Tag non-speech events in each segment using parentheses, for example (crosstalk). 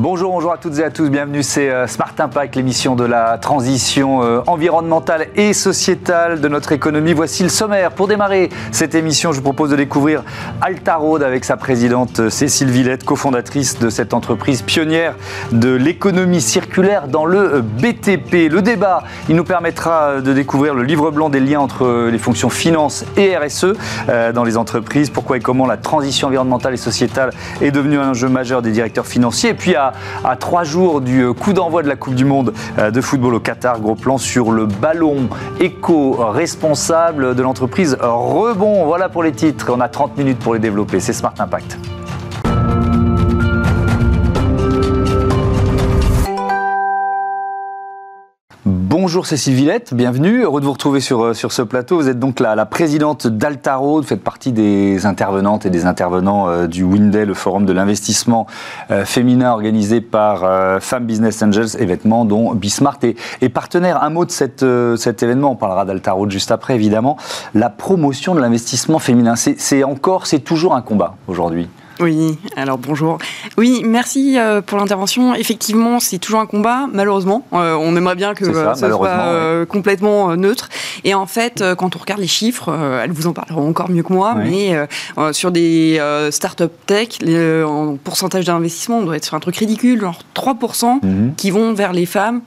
Bonjour, bonjour à toutes et à tous, bienvenue, c'est euh, Smart Impact, l'émission de la transition euh, environnementale et sociétale de notre économie. Voici le sommaire. Pour démarrer cette émission, je vous propose de découvrir Altarode avec sa présidente euh, Cécile Villette, cofondatrice de cette entreprise pionnière de l'économie circulaire dans le BTP. Le débat, il nous permettra de découvrir le livre blanc des liens entre les fonctions finance et RSE dans les entreprises, pourquoi et comment la transition environnementale et sociétale est devenue un jeu majeur des directeurs financiers. À, trois jours du euh, coup d'envoi de la Coupe du Monde euh, de football au Qatar. Gros plan sur le ballon éco-responsable de l'entreprise Rebond. Voilà pour les titres. On a 30 minutes pour les développer. C'est Smart Impact. Bonjour Cécile Villette, bienvenue, heureux de vous retrouver sur, euh, sur ce plateau. Vous êtes donc la, la présidente d'Altaro, vous faites partie des intervenantes et des intervenants euh, du Winday, le forum de l'investissement euh, féminin organisé par Femmes Business Angels, événement dont Bismart est, partenaire. Un mot de cet événement, on parlera d'Altaro juste après évidemment. La promotion de l'investissement féminin, c'est encore, c'est toujours un combat aujourd'hui. Oui, alors bonjour. Oui, merci euh, pour l'intervention. Effectivement, c'est toujours un combat, malheureusement. Euh, on aimerait bien que ça, ce soit euh, complètement neutre. Et en fait, quand on regarde les chiffres, elles vous en parleront encore mieux que moi, mais sur des start-up tech, en pourcentage d'investissement, on doit être sur un truc ridicule, genre 3% mhm. qui vont vers les femmes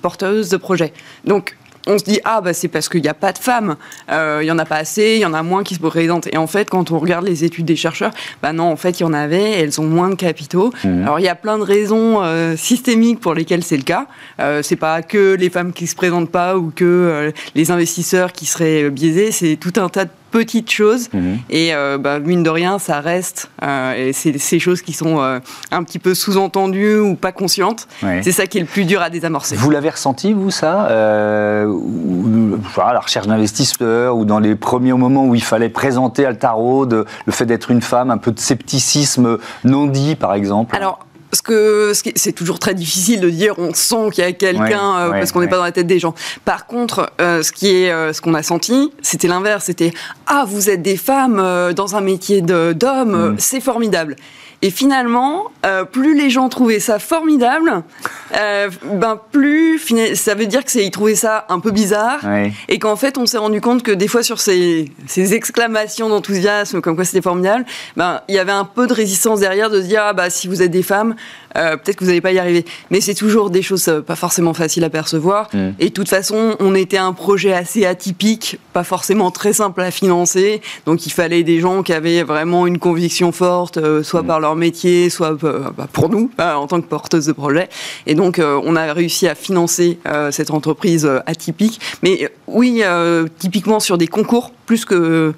porteuses de projets. Donc, on se dit ah bah c'est parce qu'il n'y a pas de femmes, euh, il y en a pas assez, il y en a moins qui se présentent. Et en fait, quand on regarde les études des chercheurs, bah non, en fait, il y en avait, elles ont moins de capitaux. Mmh. Alors il y a plein de raisons euh, systémiques pour lesquelles c'est le cas. Euh, c'est pas que les femmes qui se présentent pas ou que euh, les investisseurs qui seraient biaisés, c'est tout un tas de petites choses. Mhm. Et euh, bah, mine de rien, ça reste. Euh, et c'est ces choses qui sont euh, un petit peu sous-entendues ou pas conscientes. C'est ça qui est le plus dur à désamorcer. Vous l'avez ressenti, vous, ça ou, La recherche d'investisseurs ou dans les premiers moments où il fallait présenter Altarod, le fait d'être une femme, un peu de scepticisme non dit, par exemple? Alors, parce que c'est toujours très difficile de dire on sent qu'il y a quelqu'un euh, parce qu'on n'est pas dans la tête des gens. Par contre, euh, ce qui est euh, ce qu'on a senti, c'était l'inverse. C'était ah vous êtes des femmes dans un métier d'homme, mm. c'est formidable. Et finalement, euh, plus les gens trouvaient ça formidable, euh, ben plus ça veut dire que c'est ils trouvaient ça un peu bizarre et qu'en fait on s'est rendu compte que des fois sur ces, ces exclamations d'enthousiasme comme quoi c'était formidable, ben il y avait un peu de résistance derrière de se dire ah bah si vous êtes des femmes, euh, peut-être que vous n'allez pas y arriver. Mais c'est toujours des choses pas forcément faciles à percevoir. Mm. Et de toute façon, on était un projet assez atypique, pas forcément très simple à financer. Donc il fallait des gens qui avaient vraiment une conviction forte, soit mm. par leur métier, soit bah, pour nous, en tant que porteuse de projet. Et donc on a réussi à financer cette entreprise atypique. Mais oui, typiquement sur des concours, plus que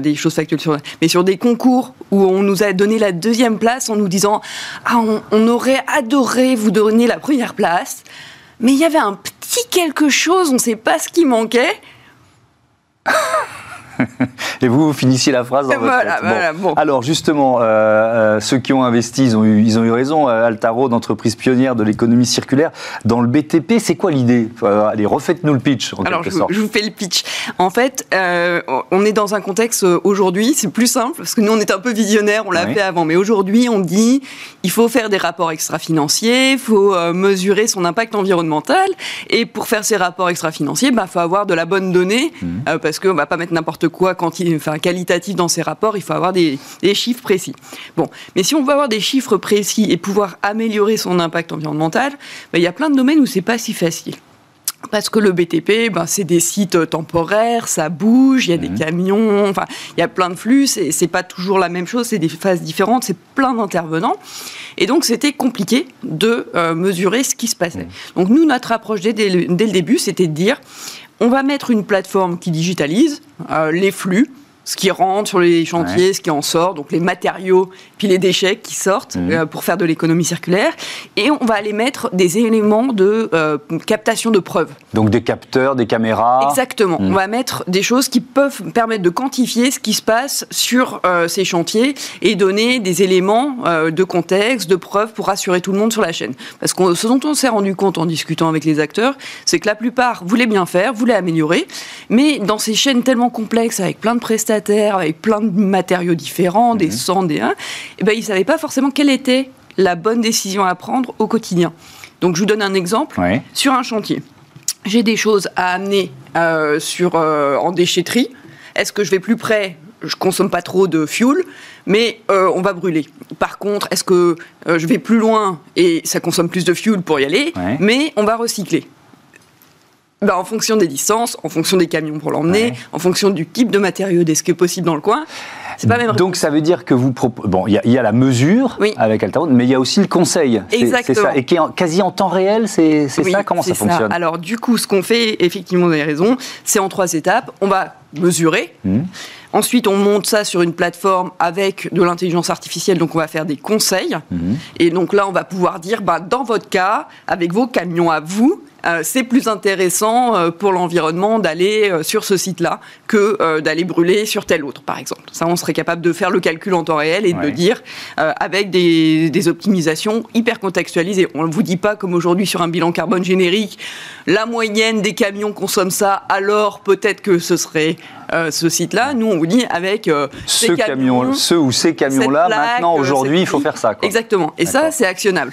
des choses factuelles sur mais sur des concours où on nous a donné la deuxième place en nous disant ah on, on aurait adoré vous donner la première place, mais il y avait un petit quelque chose, on ne sait pas ce qui manquait. (laughs) Et vous, vous finissiez la phrase dans votre voilà, bon. Alors justement, euh, euh, ceux qui ont investi, ils ont eu, ils ont eu raison. Euh, Altaro, d'entreprise pionnière de l'économie circulaire, dans le BTP, c'est quoi l'idée? Allez, refaites-nous le pitch. En Alors, je, je, vous fais le pitch. En fait, on est dans un contexte aujourd'hui, c'est plus simple, parce que nous, on est un peu visionnaire, on l'a fait avant. Mais aujourd'hui, on dit, il faut faire des rapports extra-financiers, il faut mesurer son impact environnemental. Et pour faire ces rapports extra-financiers, il bah, faut avoir de la bonne donnée, mmh. parce qu'on ne va pas mettre n'importe quoi quand il, enfin, qualitatif dans ces rapports, il faut avoir des, chiffres précis. Bon, mais si on veut avoir des chiffres précis et pouvoir améliorer son impact environnemental, ben, il y a plein de domaines où c'est pas si facile. Parce que le BTP, ben, c'est des sites temporaires, ça bouge, il y a des mmh. camions, enfin, il y a plein de flux, c'est pas toujours la même chose, c'est des phases différentes, c'est plein d'intervenants. Et donc, c'était compliqué de euh, mesurer ce qui se passait. Mmh. Donc, nous, notre approche dès, dès le début, c'était de dire, on va mettre une plateforme qui digitalise euh, les flux, ce qui rentre sur les chantiers, ce qui en sort, donc les matériaux, puis les déchets qui sortent mhm. euh, pour faire de l'économie circulaire. Et on va aller mettre des éléments de euh, captation de preuves. Donc des capteurs, des caméras. Exactement. Mhm. On va mettre des choses qui peuvent permettre de quantifier ce qui se passe sur euh, ces chantiers et donner des éléments de contexte, de preuves pour rassurer tout le monde sur la chaîne. Parce que ce dont on s'est rendu compte en discutant avec les acteurs, c'est que la plupart voulaient bien faire, voulaient améliorer, mais dans ces chaînes tellement complexes avec plein de prestations avec plein de matériaux différents, des 100, mhm. des 1, et ben, ils ne savaient pas forcément quelle était la bonne décision à prendre au quotidien. Donc je vous donne un exemple. Sur un chantier, j'ai des choses à amener euh, sur, euh, en déchetterie. Est-ce que je vais plus près? Je consomme pas trop de fuel, mais euh, on va brûler. Par contre, est-ce que je vais plus loin et ça consomme plus de fuel pour y aller, mais on va recycler ben, en fonction des distances, en fonction des camions pour l'emmener, en fonction du type de matériaux, de ce qui est possible dans le coin. Donc ça veut dire que vous proposez. Bon, il y, a la mesure avec Altaron, mais il y a aussi le conseil. Exactement. Ça. Et qui est quasi en temps réel, c'est ça Comment ça fonctionne? Alors du coup, ce qu'on fait, effectivement, vous avez raison, c'est en trois étapes. On va mesurer. Mmh. Ensuite, on monte ça sur une plateforme avec de l'intelligence artificielle, donc on va faire des conseils. Mmh. Et donc là, on va pouvoir dire, bah, dans votre cas, avec vos camions à vous, c'est plus intéressant euh, pour l'environnement d'aller euh, sur ce site-là que d'aller brûler sur tel autre, par exemple. Ça, on serait capable de faire le calcul en temps réel et de le dire avec des, optimisations hyper contextualisées. On ne vous dit pas, comme aujourd'hui sur un bilan carbone générique, la moyenne des camions consomme ça, alors peut-être que ce serait ce site-là. Nous, on vous dit avec ce camion, ceux ou ces camions-là, maintenant, aujourd'hui, il faut faire ça. Exactement. Et ça, c'est actionnable.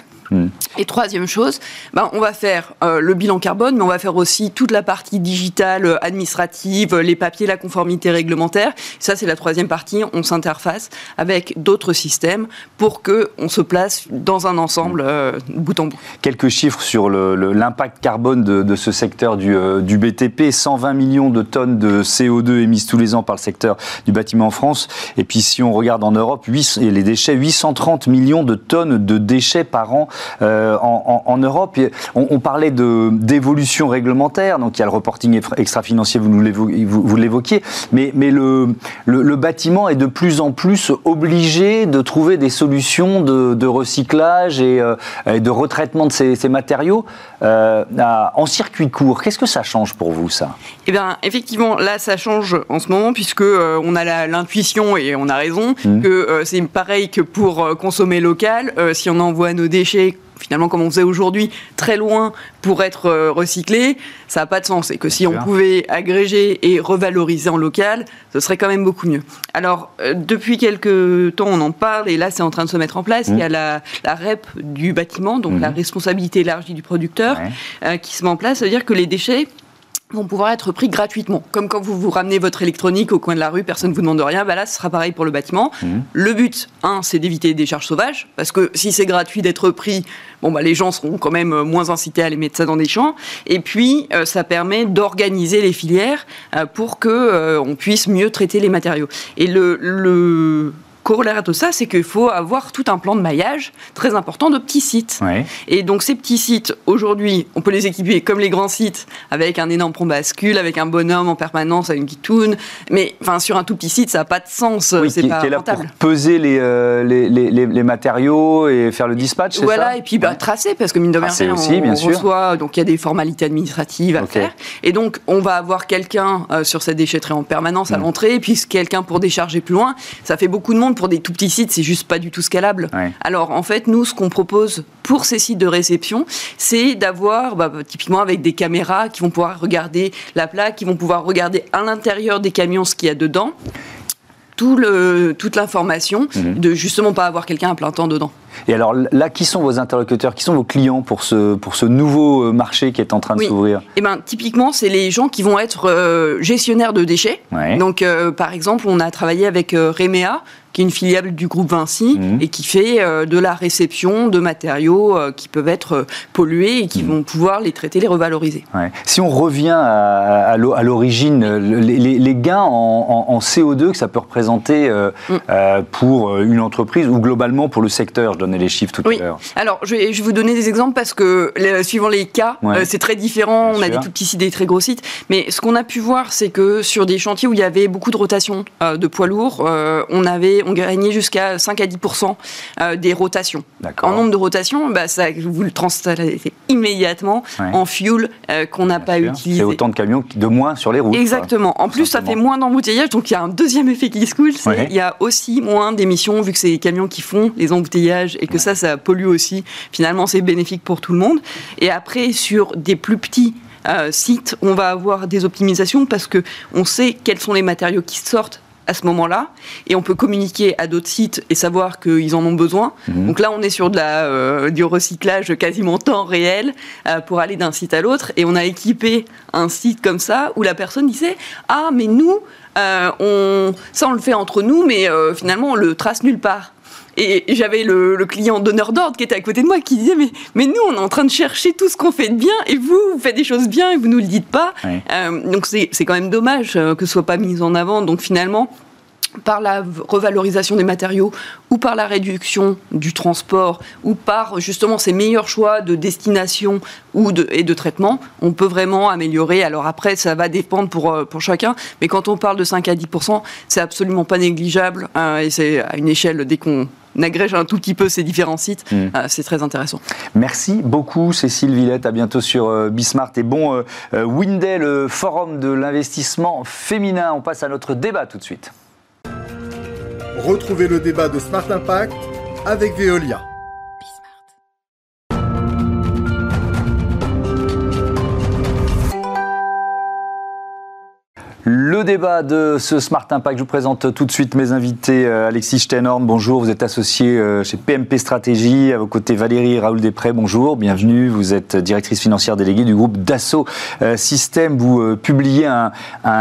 Et troisième chose, ben, on va faire euh, le bilan carbone, mais on va faire aussi toute la partie digitale, euh, administrative, les papiers, la conformité réglementaire. Ça, c'est la troisième partie. On s'interface avec d'autres systèmes pour que on se place dans un ensemble euh, bout en bout. Quelques chiffres sur l'impact carbone de, ce secteur du, du, BTP 120 millions de tonnes de CO2 émises tous les ans par le secteur du bâtiment en France. Et puis, si on regarde en Europe, 8, et les déchets, 830 millions de tonnes de déchets par an euh, en, Europe. On, parlait d'évolution réglementaire, donc il y a le reporting extra-financier, vous, vous, l'évoquiez, mais, mais le, le, bâtiment est de plus en plus obligé de trouver des solutions de, recyclage euh, et, de retraitement de ces, matériaux euh, en circuit court. Qu'est-ce que ça change pour vous, ça? Eh bien, effectivement, là, ça change en ce moment, puisque on a l'intuition, et on a raison, mmh. que c'est pareil que pour consommer local. si on envoie nos déchets finalement comme on faisait aujourd'hui, très loin pour être euh, recyclé, ça n'a pas de sens. Et que si on pouvait agréger et revaloriser en local, ce serait quand même beaucoup mieux. Alors, euh, depuis quelques temps, on en parle, et là, c'est en train de se mettre en place. Il y a mmh. la, REP du bâtiment, donc la mmh. responsabilité élargie du producteur, euh, qui se met en place. C'est-à-dire que les déchets vont pouvoir être pris gratuitement. Comme quand vous vous ramenez votre électronique au coin de la rue, personne ne vous demande rien, bah là, ce sera pareil pour le bâtiment. Mmh. Le but, un, c'est d'éviter des charges sauvages, parce que si c'est gratuit d'être pris, bon, bah, les gens seront quand même moins incités à aller mettre ça dans des champs. Et puis, euh, ça permet d'organiser les filières euh, pour que euh, on puisse mieux traiter les matériaux. Et le, le corollaire à tout ça, c'est qu'il faut avoir tout un plan de maillage très important de petits sites. Et donc ces petits sites, aujourd'hui, on peut les équiper comme les grands sites, avec un énorme pont bascule, avec un bonhomme en permanence, avec une guitoune. Mais enfin, sur un tout petit site, ça n'a pas de sens. Oui, c'est pas qui est là pour peser euh, les, les, les, matériaux et faire le dispatch, c'est Voilà, et puis bah, tracer, parce que mine de rien, on, bien reçoit, donc il y a des formalités administratives à faire. Et donc, on va avoir quelqu'un euh, sur cette déchetterie en permanence à mm. l'entrée, et puis quelqu'un pour décharger plus loin. Ça fait beaucoup de monde pour des tout petits sites, c'est juste pas du tout scalable. Alors en fait, nous, ce qu'on propose pour ces sites de réception, c'est d'avoir, bah, typiquement avec des caméras qui vont pouvoir regarder la plaque, qui vont pouvoir regarder à l'intérieur des camions ce qu'il y a dedans tout le, toute l'information, mhm. de justement pas avoir quelqu'un à plein temps dedans. Et alors là, qui sont vos interlocuteurs, qui sont vos clients pour ce, pour ce nouveau euh, marché qui est en train de s'ouvrir? Eh ben, typiquement, c'est les gens qui vont être euh, gestionnaires de déchets. Donc, euh, par exemple, on a travaillé avec Remea, qui est une filiale du groupe Vinci mhm. et qui fait euh, de la réception de matériaux euh, qui peuvent être euh, pollués et qui mhm. vont pouvoir les traiter, les revaloriser. Si on revient à, l'origine, les, gains en, CO2 que ça peut représenter mm. pour une entreprise ou globalement pour le secteur, donnais les chiffres tout à l'heure. Alors, je vais, vous donner des exemples parce que suivant les cas, c'est très différent. on a des tout petits sites, des très gros sites. Mais ce qu'on a pu voir, c'est que sur des chantiers où il y avait beaucoup de rotation de poids lourds, on avait on gagnait jusqu'à 5 à 10% euh, des rotations. En nombre de rotations, bah, ça, vous le transférez immédiatement en fuel euh, qu'on n'a pas utilisé. C'est autant de camions de moins sur les routes. Exactement. en plus, ça fait moins d'embouteillages, donc il y a un deuxième effet qui se coule, c'est il y a aussi moins d'émissions vu que c'est les camions qui font les embouteillages et que ça, ça pollue aussi. Finalement, c'est bénéfique pour tout le monde. Et après, sur des plus petits euh, sites, on va avoir des optimisations parce que on sait quels sont les matériaux qui sortent à ce moment-là, et on peut communiquer à d'autres sites et savoir qu'ils en ont besoin. Mhm. Donc là, on est sur de la, euh, du recyclage quasiment temps réel euh, pour aller d'un site à l'autre, et on a équipé un site comme ça où la personne disait ah mais nous euh, on, ça on le fait entre nous, mais finalement on le trace nulle part. Et j'avais le, client donneur d'ordre qui était à côté de moi qui disait mais, mais nous, on est en train de chercher tout ce qu'on fait de bien et vous, vous faites des choses bien et vous nous le dites pas. donc c'est quand même dommage que ce soit pas mis en avant. Donc finalement, par la revalorisation des matériaux ou par la réduction du transport ou par justement ces meilleurs choix de destination ou de, et de traitement, on peut vraiment améliorer. Alors après, ça va dépendre pour, euh, pour chacun, mais quand on parle de 5 à 10% c'est absolument pas négligeable hein, et c'est à une échelle dès qu'on agrège un tout petit peu ces différents sites, mmh. euh, c'est très intéressant. Merci beaucoup Cécile Villette, à bientôt sur euh, Bismart et bon Windel, le forum de l'investissement féminin. On passe à notre débat tout de suite. Retrouvez le débat de Smart Impact avec Veolia. Le débat de ce Smart Impact, je vous présente tout de suite mes invités. Euh, Alexis Steinhorn, bonjour, vous êtes associé euh, chez PMP Stratégie. À vos côtés, Valérie Raoul Després, bonjour, bienvenue. Vous êtes directrice financière déléguée du groupe Dassault euh, Systèmes. Vous publiez un,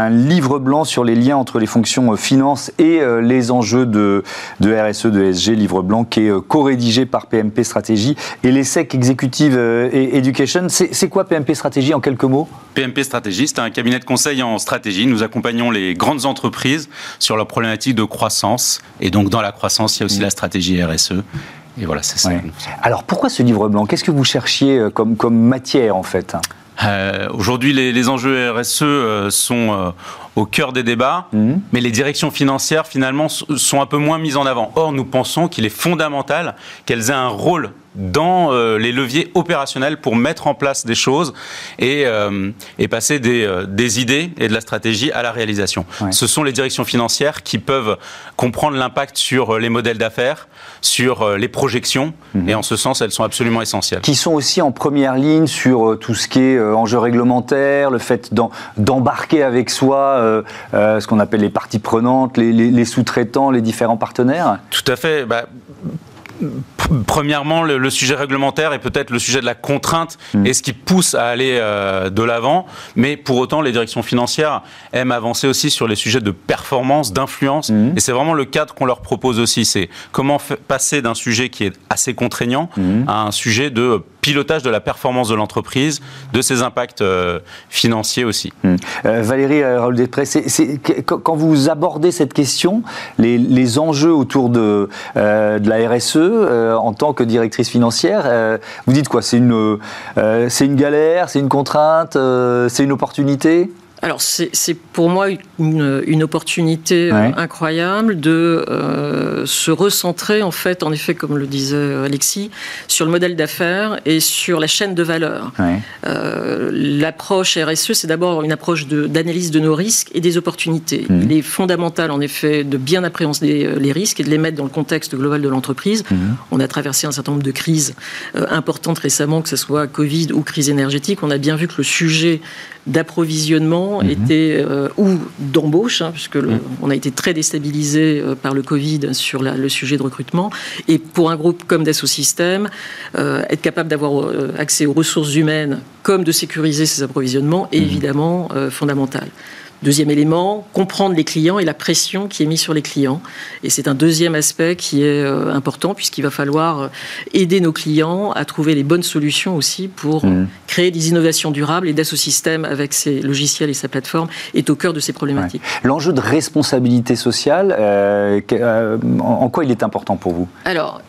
livre blanc sur les liens entre les fonctions finance et les enjeux de, de RSE, de SG, livre blanc qui est co-rédigé par PMP Stratégie et l'ESSEC Executive Education. C'est quoi PMP Stratégie en quelques mots? PMP Stratégie, c'est un cabinet de conseil en stratégie. Nous accompagnons les grandes entreprises sur leur problématique de croissance. Et donc, dans la croissance, il y a aussi mm. la stratégie RSE. Et voilà, c'est ça. Alors, pourquoi ce livre blanc? Qu'est-ce que vous cherchiez euh, comme, comme matière, en fait? Euh, Aujourd'hui, les, enjeux RSE euh, sont au cœur des débats, mm. mais les directions financières, finalement, sont un peu moins mises en avant. Or, nous pensons qu'il est fondamental qu'elles aient un rôle dans euh, les leviers opérationnels pour mettre en place des choses et, euh, et passer des, euh, des, idées et de la stratégie à la réalisation. Ce sont les directions financières qui peuvent comprendre l'impact sur les modèles d'affaires, sur les projections, mhm. et en ce sens, elles sont absolument essentielles. Qui sont aussi en première ligne sur tout ce qui est enjeux réglementaires, le fait d'embarquer avec soi ce qu'on appelle les parties prenantes, les, les, sous-traitants, les différents partenaires? Tout à fait. Bah, Premièrement, le, sujet réglementaire et peut-être le sujet de la contrainte mm. est ce qui pousse à aller euh, de l'avant. Mais pour autant, les directions financières aiment avancer aussi sur les sujets de performance, d'influence. Mm. Et c'est vraiment le cadre qu'on leur propose aussi. C'est comment passer d'un sujet qui est assez contraignant mm. à un sujet de pilotage de la performance de l'entreprise, de ses impacts euh, financiers aussi. Euh, Valérie Raoul Després, quand vous abordez cette question, les, enjeux autour de, de la RSE, euh, en tant que directrice financière. Euh, vous dites quoi? C'est une, euh, c'est une galère, c'est une contrainte, c'est une opportunité? Alors c'est pour moi une, une opportunité euh, incroyable de euh, se recentrer en fait, en effet, comme le disait Alexis, sur le modèle d'affaires et sur la chaîne de valeur. Euh, l'approche RSE, c'est d'abord une approche d'analyse de, nos risques et des opportunités. Mmh. Il est fondamental en effet de bien appréhender les risques et de les mettre dans le contexte global de l'entreprise. Mmh. On a traversé un certain nombre de crises importantes récemment, que ce soit Covid ou crise énergétique. On a bien vu que le sujet d'approvisionnement mhm. était euh, ou d'embauche, hein, puisque mhm. on a été très déstabilisé euh, par le Covid sur le sujet de recrutement. Et pour un groupe comme Dassault Systèmes, euh, être capable d'avoir accès aux ressources humaines comme de sécuriser ses approvisionnements est mhm. évidemment fondamental. Deuxième élément, comprendre les clients et la pression qui est mise sur les clients. Et c'est un deuxième aspect qui est euh, important puisqu'il va falloir euh, aider nos clients à trouver les bonnes solutions aussi pour mmh. créer des innovations durables. Et Dassault Systèmes, avec ses logiciels et sa plateforme, est au cœur de ces problématiques. L'enjeu de responsabilité sociale, euh, en quoi il est important pour vous? Alors,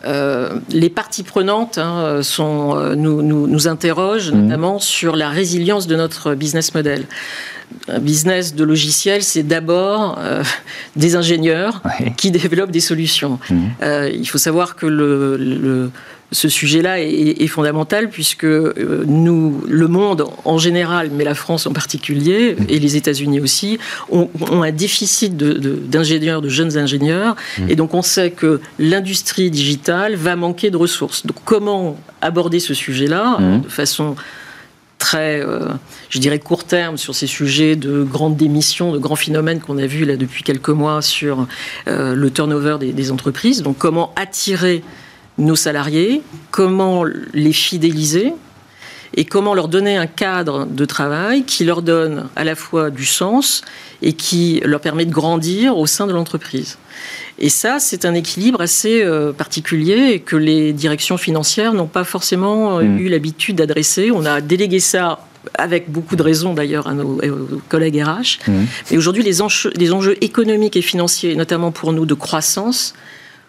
les parties prenantes hein, sont, nous, nous, nous interrogent mmh. notamment sur la résilience de notre business model un business de logiciel, c'est d'abord euh, des ingénieurs qui développent des solutions. Mmh. Euh, il faut savoir que le, ce sujet-là est, fondamental puisque euh, nous, le monde en général, mais la France en particulier, mmh. et les États-Unis aussi, ont, un déficit d'ingénieurs, de, de, jeunes ingénieurs. Mmh. Et donc on sait que l'industrie digitale va manquer de ressources. Donc comment aborder ce sujet-là de façon très, je dirais, court terme sur ces sujets de grandes démissions, de grands phénomènes qu'on a vus là depuis quelques mois sur le turnover des, des entreprises. Donc comment attirer nos salariés, comment les fidéliser? Et comment leur donner un cadre de travail qui leur donne à la fois du sens et qui leur permet de grandir au sein de l'entreprise. Et ça, c'est un équilibre assez euh, particulier et que les directions financières n'ont pas forcément euh, hmm. eu l'habitude d'adresser. On a délégué ça avec beaucoup de raisons d'ailleurs à nos, collègues RH. Hmm. Mais aujourd'hui, les les enjeux économiques et financiers, notamment pour nous de croissance,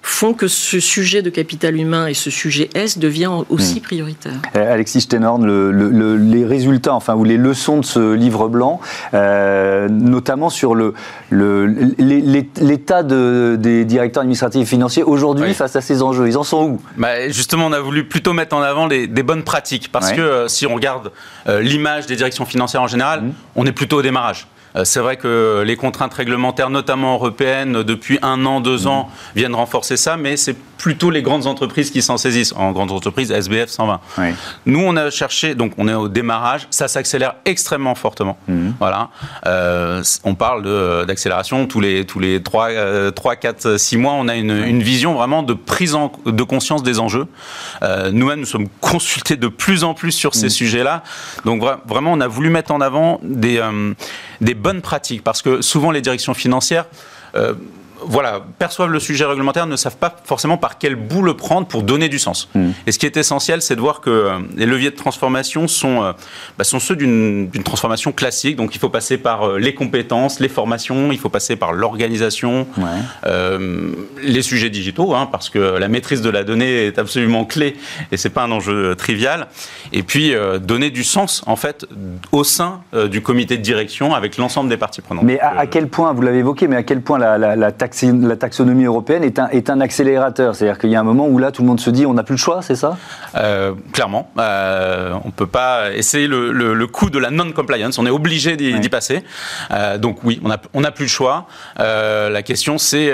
font que ce sujet de capital humain et ce sujet S devient aussi hmm. prioritaire. Euh, Alexis Steinhorn, les résultats, enfin, ou les leçons de ce livre blanc, euh, notamment sur l'état des directeurs administratifs et financiers aujourd'hui face à ces enjeux, ils en sont où? Bah, Justement, on a voulu plutôt mettre en avant des bonnes pratiques, parce que euh, si on regarde l'image des directions financières en général, hmm. on est plutôt au démarrage. Euh, c'est vrai que les contraintes réglementaires, notamment européennes, depuis un an, deux ans, viennent renforcer ça, mais c'est plutôt les grandes entreprises qui s'en saisissent. En grandes entreprises, SBF 120. Nous, on a cherché, donc on est au démarrage, ça s'accélère extrêmement fortement. Mhm. Voilà. Euh, on parle d'accélération tous les, tous les 3, 3, 4, 6 mois. On a une, vision vraiment de prise en, de conscience des enjeux. Euh, nous-mêmes, nous sommes (laughs) consultés de plus en plus sur ces mhm. sujets-là. Donc vraiment, on a voulu mettre en avant des, des bonnes pratiques, parce que souvent les directions financières euh, voilà, perçoivent le sujet réglementaire, ne savent pas forcément par quel bout le prendre pour donner du sens. Hmm. Et ce qui est essentiel, c'est de voir que euh, les leviers de transformation sont, euh, bah, sont ceux d'une transformation classique. Donc il faut passer par euh, les compétences, les formations, il faut passer par l'organisation, les sujets digitaux, hein, parce que la maîtrise de la donnée est absolument clé et c'est pas un enjeu trivial. Et puis donner du sens en fait au sein du comité de direction avec l'ensemble des parties prenantes. Mais à, quel point, vous l'avez évoqué, mais à quel point la, la, la la taxonomie européenne est un, est un accélérateur. C'est-à-dire qu'il y a un moment où là, tout le monde se dit on n'a plus le choix, c'est ça? Euh, Clairement. Euh, on ne peut pas essayer le, le, coût de la non-compliance. On est obligé d'y passer. Euh, donc oui, on n'a on a plus le choix. la question, c'est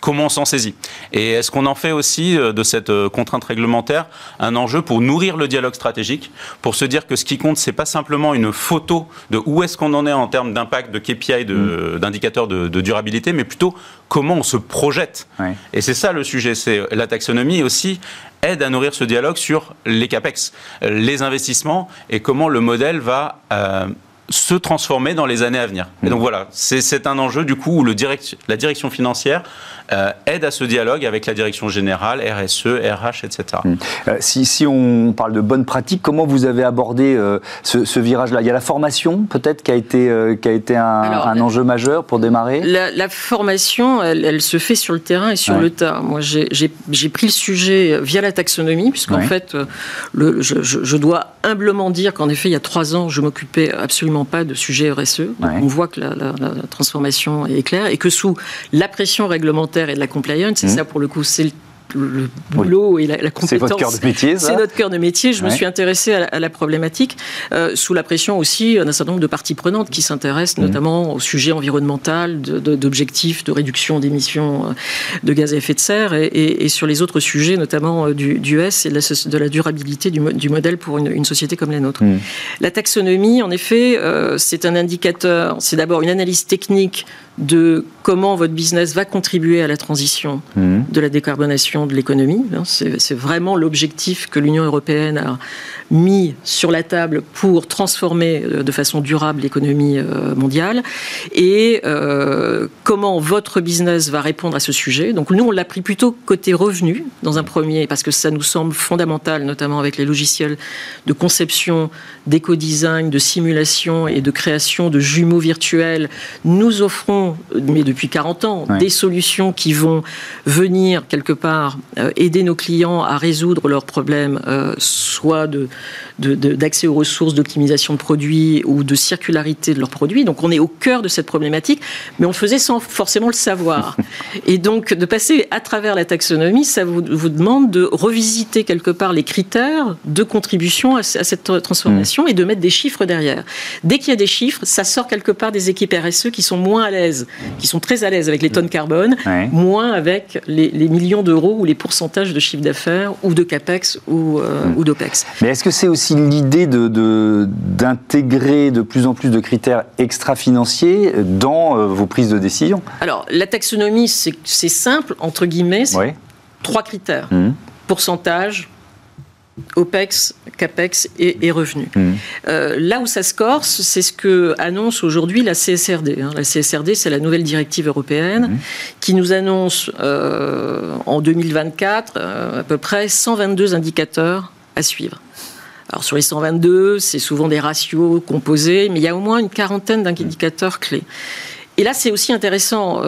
comment on s'en saisit Et est-ce qu'on en fait aussi euh, de cette euh, contrainte réglementaire un enjeu pour nourrir le dialogue stratégique, pour se dire que ce qui compte, c'est pas simplement une photo de où est-ce qu'on en est en termes d'impact, de KPI, mm. d'indicateurs de, durabilité, mais plutôt comment on se projette. Et c'est ça le sujet, c'est la taxonomie aussi aide à nourrir ce dialogue sur les capex, les investissements et comment le modèle va euh, se transformer dans les années à venir. Et donc voilà, c'est un enjeu du coup où le direct, la direction financière euh, aide à ce dialogue avec la direction générale, RSE, RH, etc. Euh, si, si, on parle de bonnes pratiques, comment vous avez abordé euh, ce, virage-là? Il y a la formation peut-être qui a été, qui a été un, enjeu majeur pour démarrer? La, formation, elle, se fait sur le terrain et sur le tas. Moi, j'ai pris le sujet via la taxonomie, puisqu'en fait, le, je, je, dois humblement dire qu'en effet, il y a trois ans, je m'occupais absolument pas de sujet RSE. on voit que la, la transformation est claire et que sous la pression réglementaire, et de la compliance. Et mmh. ça, pour le coup, c'est le le boulot et la, compétence. C'est votre cœur de métier, C'est notre cœur de métier. Je me suis intéressée à, la problématique euh, sous la pression aussi d'un certain nombre de parties prenantes qui s'intéressent mmh. notamment au sujet environnemental, d'objectifs de, réduction d'émissions euh, de gaz à effet de serre et, sur les autres sujets, notamment euh, du, S et de la, durabilité du, modèle pour une, société comme la nôtre. Mmh. La taxonomie, en effet, c'est un indicateur, c'est d'abord une analyse technique de comment votre business va contribuer à la transition mmh. de la décarbonation de l'économie. Hein, c'est vraiment l'objectif que l'Union européenne a mis sur la table pour transformer euh, de façon durable l'économie euh, mondiale et euh, comment votre business va répondre à ce sujet. Donc nous, on l'a pris plutôt côté revenu dans un premier parce que ça nous semble fondamental, notamment avec les logiciels de conception, d'éco-design, de simulation et de création de jumeaux virtuels. Nous offrons, mais depuis 40 ans, des solutions qui vont venir quelque part aider nos clients à résoudre leurs problèmes, soit de d'accès aux ressources, d'optimisation de produits ou de circularité de leurs produits. Donc on est au cœur de cette problématique, mais on le faisait sans forcément le savoir. (laughs) Et donc de passer à travers la taxonomie, ça vous, vous demande de revisiter quelque part les critères de contribution à, cette transformation et de mettre des chiffres derrière. Dès qu'il y a des chiffres, ça sort quelque part des équipes RSE qui sont moins à l'aise l'aise, qui sont très à l'aise avec les tonnes carbone, moins avec les, millions d'euros ou les pourcentages de chiffre d'affaires ou de capex ou, euh, ou d'opex. Mais est-ce que c'est aussi l'idée d'intégrer de, de, plus en plus de critères extra-financiers dans euh, vos prises de décision? Alors, la taxonomie, c'est simple, entre guillemets, c'est trois critères. Hmm. Pourcentage, OPEX, CAPEX et, revenus. Mmh. Euh, là où ça se corse, c'est ce que annonce aujourd'hui la CSRD. Hein. La CSRD, c'est la nouvelle directive européenne mmh. qui nous annonce euh, en 2024 euh, à peu près 122 indicateurs à suivre. Alors sur les 122, c'est souvent des ratios composés, mais il y a au moins une quarantaine d'indicateurs clés. Et là, c'est aussi intéressant.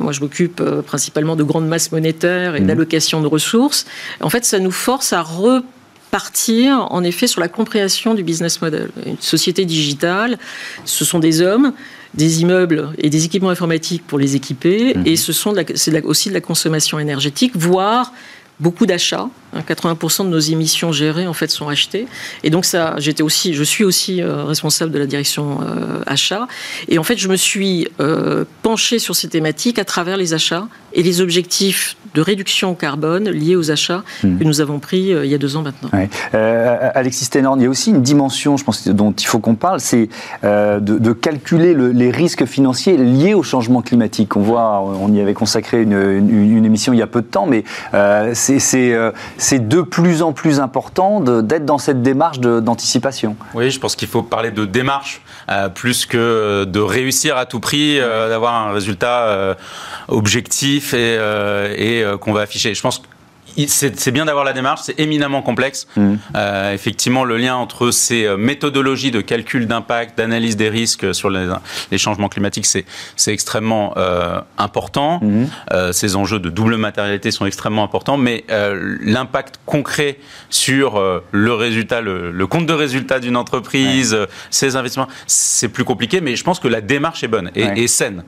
moi, je m'occupe principalement de grandes masses monétaires et mmh. d'allocation de ressources. En fait, ça nous force à repenser partir en effet sur la compréhension du business model. Une société digitale, ce sont des hommes, des immeubles et des équipements informatiques pour les équiper, mhm. et ce sont c'est aussi de la consommation énergétique, voire beaucoup d'achats. 80% hein, de nos émissions gérées en fait sont achetées. Et donc ça, j'étais aussi, je suis aussi euh, responsable de la direction euh, achat. Et en fait, je me suis euh, penché sur ces thématiques à travers les achats et les objectifs de réduction carbone liés aux achats hmm. que nous avons pris il y a deux ans maintenant. Alexis Stenorn, il y a aussi une dimension, je pense, dont il faut qu'on parle, c'est de, calculer les risques financiers liés au changement climatique. On voit, on y avait consacré une, une émission il y a peu de temps, mais c'est c'est de plus en plus important d'être dans cette démarche d'anticipation. Oui, je pense qu'il faut parler de démarche euh, plus que de réussir à tout prix, euh, d'avoir un résultat euh, objectif et, qu'on va afficher. Je pense c'est bien d'avoir la démarche, c'est éminemment complexe. Mmh. Euh, effectivement, le lien entre ces euh, méthodologies de calcul d'impact, d'analyse des risques sur les, changements climatiques, c'est extrêmement euh, important. Mmh. ces enjeux de double matérialité sont extrêmement importants, mais l'impact concret sur le résultat, le, compte de résultat d'une entreprise, ses investissements, c'est plus compliqué, mais je pense que la démarche est bonne et, saine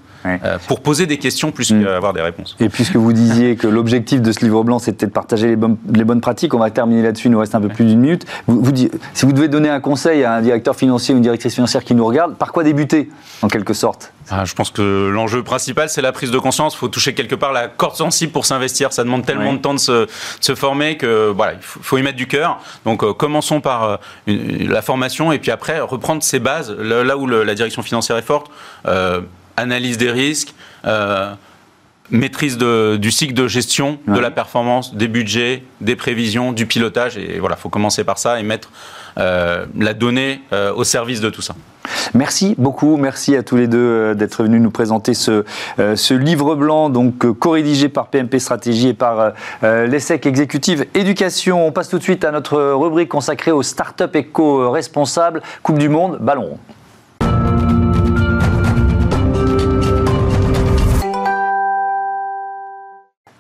pour poser des questions plus mmh. qu'avoir des réponses. Et puisque vous disiez que l'objectif de ce livre blanc, c'était partager les bonnes, les bonnes pratiques. On va terminer là-dessus, il nous reste un peu plus d'une minute. Vous, vous, si vous devez donner un conseil à un directeur financier ou une directrice financière qui nous regarde, par quoi débuter, en quelque sorte? Ah, Je pense que l'enjeu principal, c'est la prise de conscience. Il faut toucher quelque part la corde sensible pour s'investir. Ça demande tellement de temps de se, se, former que voilà, il faut, y mettre du cœur. Donc euh, commençons par euh, la formation et puis après reprendre ses bases, là, où la direction financière est forte. Euh, analyse des risques, maîtrise du cycle de gestion, de la performance, des budgets, des prévisions, du pilotage. Et voilà, il faut commencer par ça et mettre euh, la donnée euh, au service de tout ça. Merci beaucoup, merci à tous les deux euh, d'être venus nous présenter ce, ce livre blanc, donc co-rédigé par PMP Stratégie et par l'ESSEC Exécutive Éducation. On passe tout de suite à notre rubrique consacrée aux startups éco-responsables, Coupe du Monde, Ballon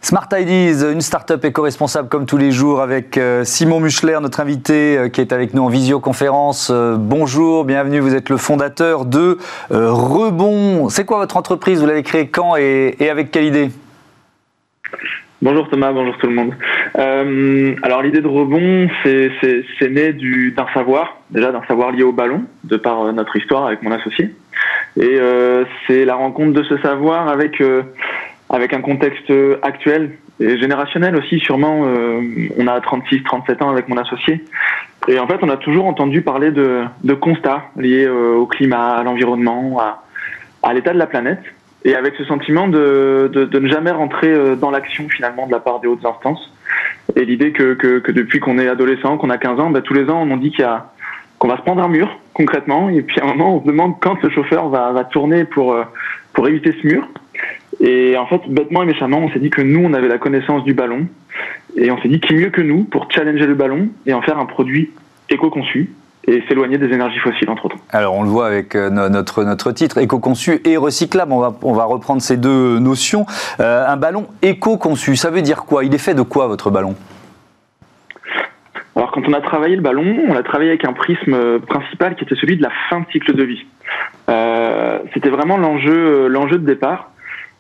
Smart Ideas, une start-up éco-responsable comme tous les jours avec euh, Simon Muchler, notre invité euh, qui est avec nous en visioconférence. Euh, bonjour, bienvenue, vous êtes le fondateur de Rebond. C'est quoi votre entreprise? Vous l'avez créée quand et, avec quelle idée? Bonjour Thomas, bonjour tout le monde. alors l'idée de Rebond, c'est né d'un savoir, déjà d'un savoir lié au ballon, de par notre histoire avec mon associé. Et c'est la rencontre de ce savoir avec avec un contexte actuel et générationnel aussi, sûrement. Euh, on a 36, 37 ans avec mon associé. Et en fait, on a toujours entendu parler de, constats liés euh, au climat, à l'environnement, à, l'état de la planète. Et avec ce sentiment de, ne jamais rentrer euh, dans l'action finalement de la part des hautes instances. Et l'idée que, depuis qu'on est adolescent, qu'on a 15 ans, bah, tous les ans, on nous dit qu'on va se prendre un mur concrètement. Et puis à un moment, on se demande quand le chauffeur va, tourner pour éviter ce mur. Et en fait, bêtement et méchamment, on s'est dit que nous, on avait la connaissance du ballon. Et on s'est dit qui mieux que nous pour challenger le ballon et en faire un produit éco-conçu et s'éloigner des énergies fossiles, entre autres. Alors, on le voit avec euh, notre, notre titre, éco-conçu et recyclable. On va, on va reprendre ces deux notions. Euh, un ballon éco-conçu, ça veut dire quoi? Il est fait de quoi, votre ballon? Alors quand on a travaillé le ballon, on a travaillé avec un prisme principal qui était celui de la fin de cycle de vie. Euh, C'était vraiment l'enjeu l'enjeu de départ.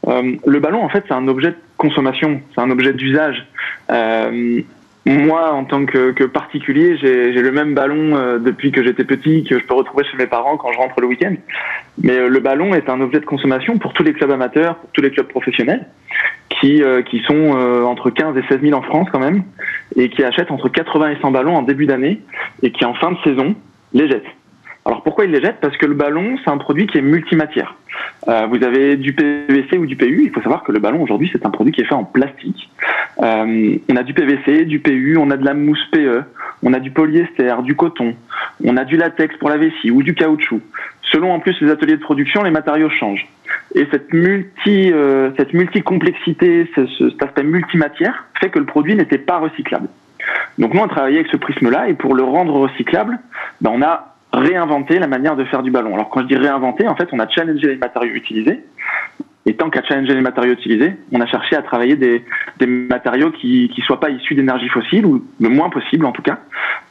Euh, le ballon, en fait, c'est un objet de consommation, c'est un objet d'usage. Euh, moi, en tant que, particulier, j'ai le même ballon euh, depuis que j'étais petit, que je peux retrouver chez mes parents quand je rentre le week-end. Mais le ballon est un objet de consommation pour tous les clubs amateurs, pour tous les clubs professionnels, qui, qui sont entre 15 et 16 000 en France quand même, et qui achètent entre 80 et 100 ballons en début d'année, et qui en fin de saison les jettent. Alors pourquoi ils les jettent Parce que le ballon, c'est un produit qui est multimatière. Euh, vous avez du PVC ou du PU. Il faut savoir que le ballon aujourd'hui, c'est un produit qui est fait en plastique. Euh, on a du PVC, du PU, on a de la mousse PE, on a du polyester, du coton, on a du latex pour la vessie ou du caoutchouc. Selon en plus les ateliers de production, les matériaux changent. Et cette multi, euh, cette multicomplexité, ce, cet aspect multimatière, fait que le produit n'était pas recyclable. Donc nous, on a travaillé avec ce prisme-là, et pour le rendre recyclable, ben, on a réinventer la manière de faire du ballon. Alors quand je dis réinventer, en fait, on a challengé les matériaux utilisés. Et tant qu'à challenger les matériaux utilisés, on a cherché à travailler des, matériaux qui ne soient pas issus d'énergie fossile, ou le moins possible en tout cas.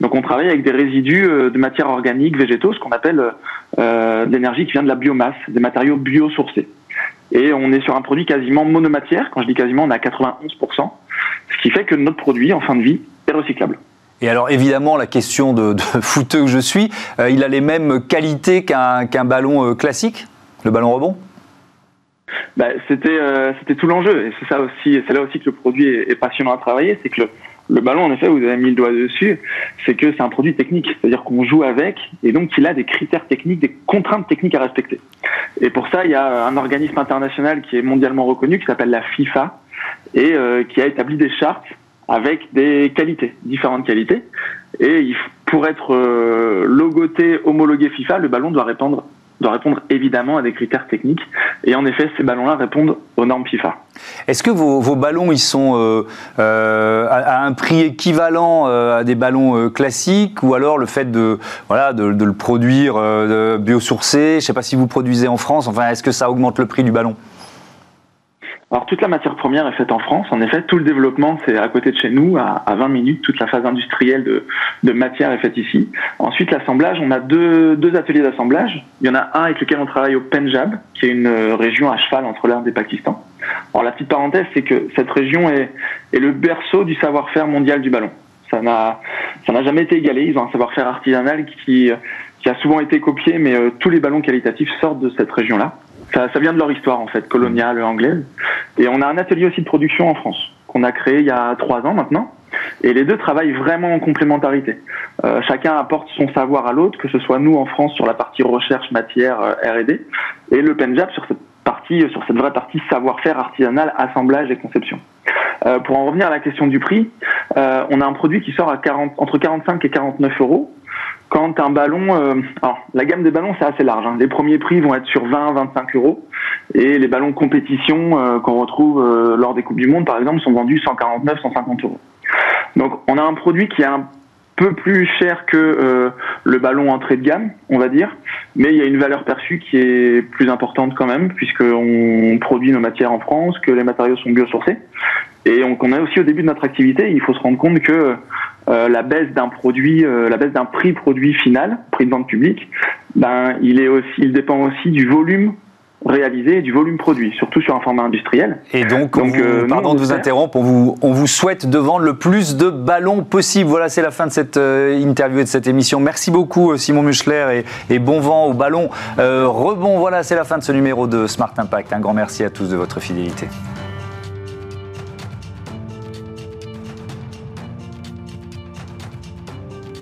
Donc on travaille avec des résidus euh, de matières organiques, végétaux, ce qu'on appelle euh, d'énergie qui vient de la biomasse, des matériaux biosourcés. Et on est sur un produit quasiment monomatière. Quand je dis quasiment, on est à 91%, ce qui fait que notre produit, en fin de vie, est recyclable. Et alors évidemment, la question de, de (laughs) que je suis, euh, il a les mêmes qualités qu'un ballon euh, classique, le ballon rebond? Bah, C'était euh, c'était tout l'enjeu. Et c'est ça aussi, c'est là aussi que le produit est, passionnant à travailler, c'est que le, ballon, en effet, vous avez mis le doigt dessus, c'est que c'est un produit technique, c'est-à-dire qu'on joue avec, et donc il a des critères techniques, des contraintes techniques à respecter. Et pour ça, il y a un organisme international qui est mondialement reconnu, qui s'appelle la FIFA, et qui a établi des chartes avec des qualités, différentes qualités. Et pour être euh, logoté, homologué FIFA, le ballon doit répondre, doit répondre évidemment à des critères techniques. Et en effet, ces ballons-là répondent aux normes FIFA. Est-ce que vos, ballons, ils sont euh, euh, à, un prix équivalent à des ballons classiques? Ou alors le fait de, voilà, de, de le produire biosourcé Je ne sais pas si vous produisez en France. Enfin, est-ce que ça augmente le prix du ballon? Alors toute la matière première est faite en France. En effet, tout le développement c'est à côté de chez nous, à, 20 minutes. Toute la phase industrielle de, de matière est faite ici. Ensuite, l'assemblage, on a deux, deux ateliers d'assemblage. Il y en a un avec lequel on travaille au Punjab, qui est une euh, région à cheval entre l'Inde et le Pakistan. Alors la petite parenthèse, c'est que cette région est, est le berceau du savoir-faire mondial du ballon. Ça n'a ça n'a jamais été égalé. Ils ont un savoir-faire artisanal qui qui a souvent été copié, mais euh, tous les ballons qualitatifs sortent de cette région-là. Ça, ça, vient de leur histoire en fait, coloniale, anglaise. Et on a un atelier aussi de production en France qu'on a créé il y a trois ans maintenant. Et les deux travaillent vraiment en complémentarité. Euh, chacun apporte son savoir à l'autre, que ce soit nous en France sur la partie recherche, matière, euh, R&D, et le Penjab sur cette partie, sur cette vraie partie savoir-faire artisanal, assemblage et conception. Euh, pour en revenir à la question du prix, euh, on a un produit qui sort à 40, entre 45 et 49 euros quand un ballon, euh, alors la gamme des ballons c'est assez large. Hein. Les premiers prix vont être sur 20-25 euros et les ballons compétition euh, qu'on retrouve euh, lors des coupes du monde par exemple sont vendus 149-150 euros. Donc on a un produit qui est un peu plus cher que le ballon entrée de gamme, on va dire, mais il y a une valeur perçue qui est plus importante quand même puisqu'on produit nos matières en France, que les matériaux sont biosourcés et on, on est aussi au début de notre activité. Il faut se rendre compte que euh, la baisse d'un produit, euh, la baisse d'un prix produit final, prix de vente public, ben il est aussi, il dépend aussi du volume réalisé et du volume produit, surtout sur un format industriel. Et donc, euh, pardon de vous interrompre, on vous, on vous souhaite de vendre le plus de ballons possible. Voilà, c'est la fin de cette interview et de cette émission. Merci beaucoup Simon Muchler et, et bon vent au ballon. rebond, voilà, c'est la fin de ce numéro de Smart Impact. Un grand merci à tous de votre fidélité.